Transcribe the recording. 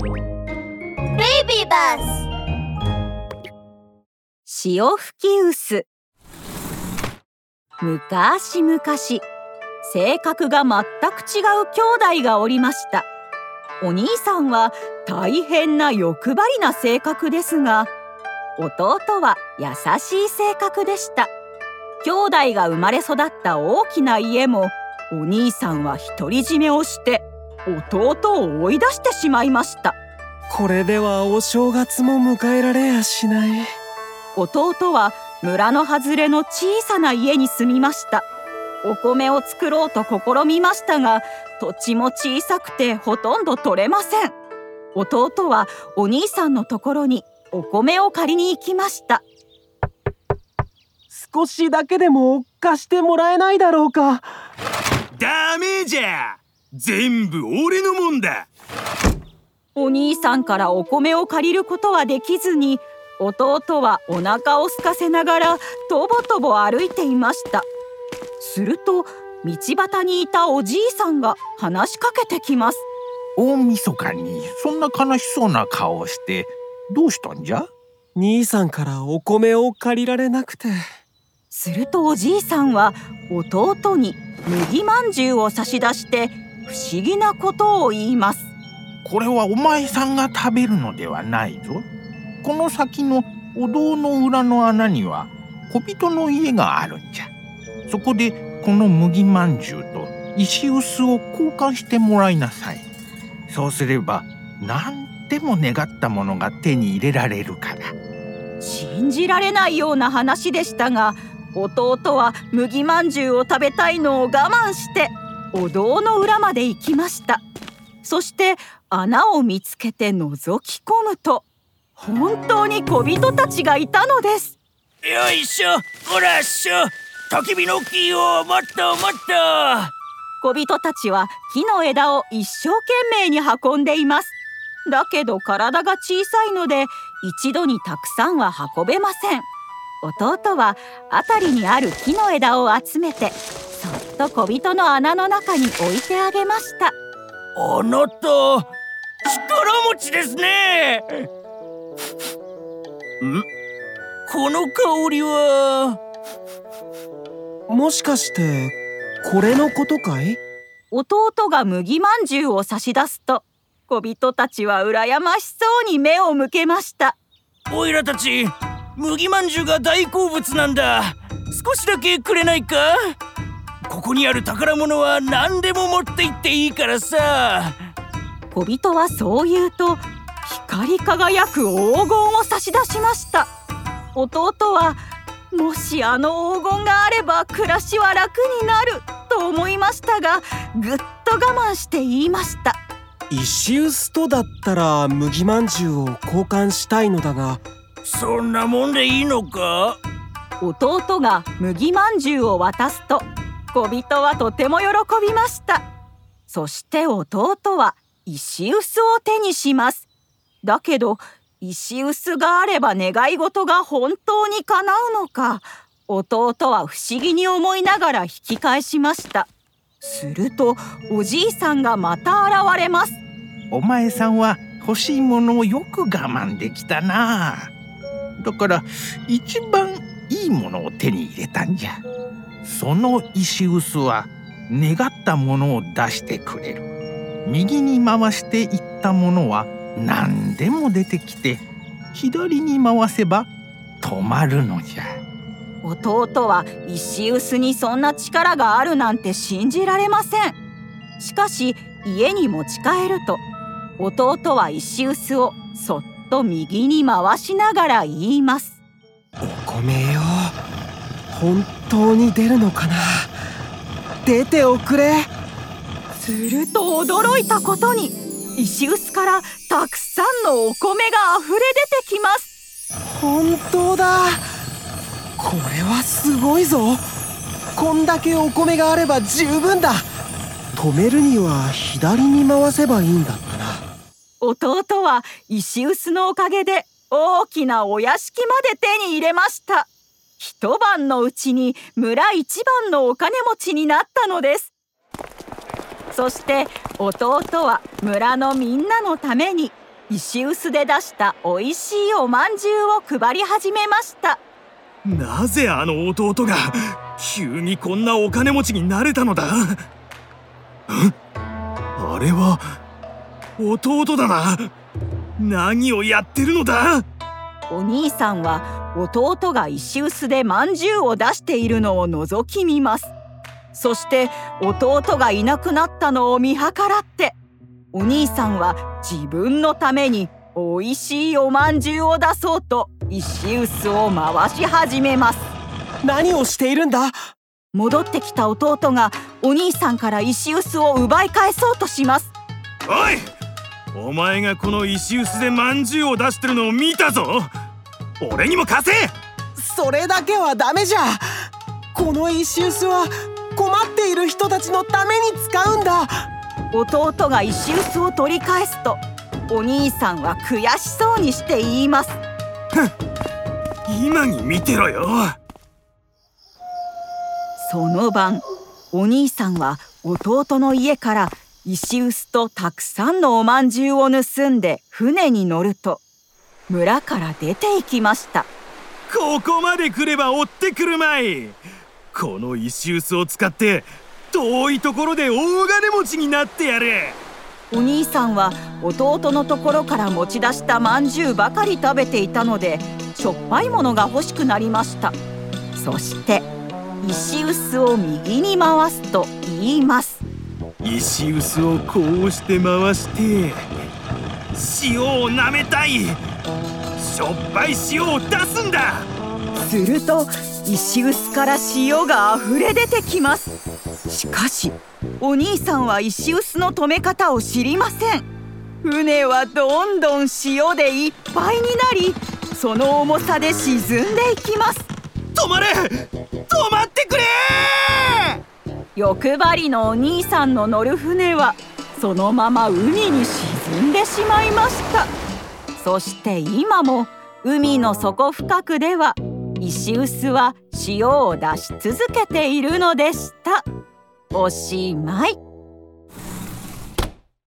ベイビーバス。潮吹き薄。昔々性格が全く違う兄弟がおりました。お兄さんは大変な欲張りな性格ですが弟は優しい性格でした。兄弟が生まれ育った大きな家もお兄さんは独り占めをして弟を追い出してしまいました。これではお正月も迎えられやしない。弟は村の外れの小さな家に住みました。お米を作ろうと試みましたが土地も小さくてほとんど取れません。弟はお兄さんのところにお米を借りに行きました。少しだけでも貸してもらえないだろうか。ダメじゃ全部俺のもんだ。お兄さんからお米を借りることはできずに弟はお腹を空かせながらとぼとぼ歩いていました。すると道端にいたおじいさんが話しかけてきます。大晦日にそんな悲しそうな顔をしてどうしたんじゃ？兄さんからお米を借りられなくて。するとおじいさんは弟に麦まんじゅうを差し出して不思議なことを言います。これはお前さんが食べるのではないぞ。この先のお堂の裏の穴には小人の家があるんじゃ。そこでこの麦まんじゅうと石臼を交換してもらいなさい。そうすれば何でも願ったものが手に入れられるから。信じられないような話でしたが弟は麦まんじゅうを食べたいのを我慢してお堂の裏まで行きました。そして穴を見つけて覗き込むと本当に小人たちがいたのです。よいしょほらっしょ。焚き火の木をもっともっと小人たちは木の枝を一生懸命に運んでいます。だけど体が小さいので一度にたくさんは運べません。弟は辺りにある木の枝を集めてと小人の穴の中に置いてあげました。あなた力持ちですね。ん？この香りはもしかしてこれのことかい？弟が麦まんじゅうを差し出すと小人たちは羨ましそうに目を向けました。おいらたち麦まんじゅうが大好物なんだ。少しだけくれないか？ここにある宝物は何でも持って行っていいからさ。小人はそう言うと光り輝く黄金を差し出しました。弟はもしあの黄金があれば暮らしは楽になると思いましたがぐっと我慢して言いました。石臼とだったら麦まんじゅうを交換したいのだが。そんなもんでいいのか？弟が麦まんじゅうを渡すと小人はとても喜びました。そして弟は石臼を手にします。だけど石臼があれば願い事が本当に叶うのか。弟は不思議に思いながら引き返しました。するとおじいさんがまた現れます。お前さんは欲しいものをよく我慢できたな。だから一番いいものを手に入れたんじゃ。その石臼は願ったものを出してくれる。右に回していったものは何でも出てきて左に回せば止まるのじゃ。弟は石臼にそんな力があるなんて信じられません。しかし家に持ち帰ると弟は石臼をそっと右に回しながら言います。お米よ。本当に出るのかな？出ておくれ。すると驚いたことに石臼からたくさんのお米が溢れ出てきます。本当だ。これはすごいぞ。こんだけお米があれば十分だ。止めるには左に回せばいいんだったな。弟は石臼のおかげで大きなお屋敷まで手に入れました一晩のうちに村一番のお金持ちになったのです。そして弟は村のみんなのために石臼で出したおいしいおまんじゅうを配り始めました。なぜあの弟が急にこんなお金持ちになれたのだ？あれは弟だな。何をやってるのだ？お兄さんは弟が石臼でまんじゅうを出しているのを覗き見ます。そして弟がいなくなったのを見計らってお兄さんは自分のためにおいしいおまんじゅうを出そうと石臼を回し始めます。何をしているんだ？戻ってきた弟がお兄さんから石臼を奪い返そうとします。おいお前がこの石臼でまんじゅうを出してるのを見たぞ俺にも貸せ！それだけはダメじゃこの石臼は困っている人たちのために使うんだ。弟が石臼を取り返すとお兄さんは悔しそうにして言います。今に見てろよ。その晩お兄さんは弟の家から石臼とたくさんのおまんじゅうを盗んで船に乗ると村から出て行きました。ここまで来れば追ってくるまい。この石臼を使って遠いところで大金持ちになってやる。お兄さんは弟のところから持ち出したまんじゅうばかり食べていたのでしょっぱいものが欲しくなりました。そして石臼を右に回すと言います。石臼をこうして回して塩を舐めたい。しょっぱい塩を出すんだ。すると石臼から塩があふれ出てきます。しかしお兄さんは石臼の止め方を知りません。船はどんどん塩でいっぱいになりその重さで沈んでいきます。止まれ！止まってくれ！欲張りのお兄さんの乗る船はそのまま海に沈死んでしまいました。そして今も海の底深くでは石臼は塩を出し続けているのでした。おしまい。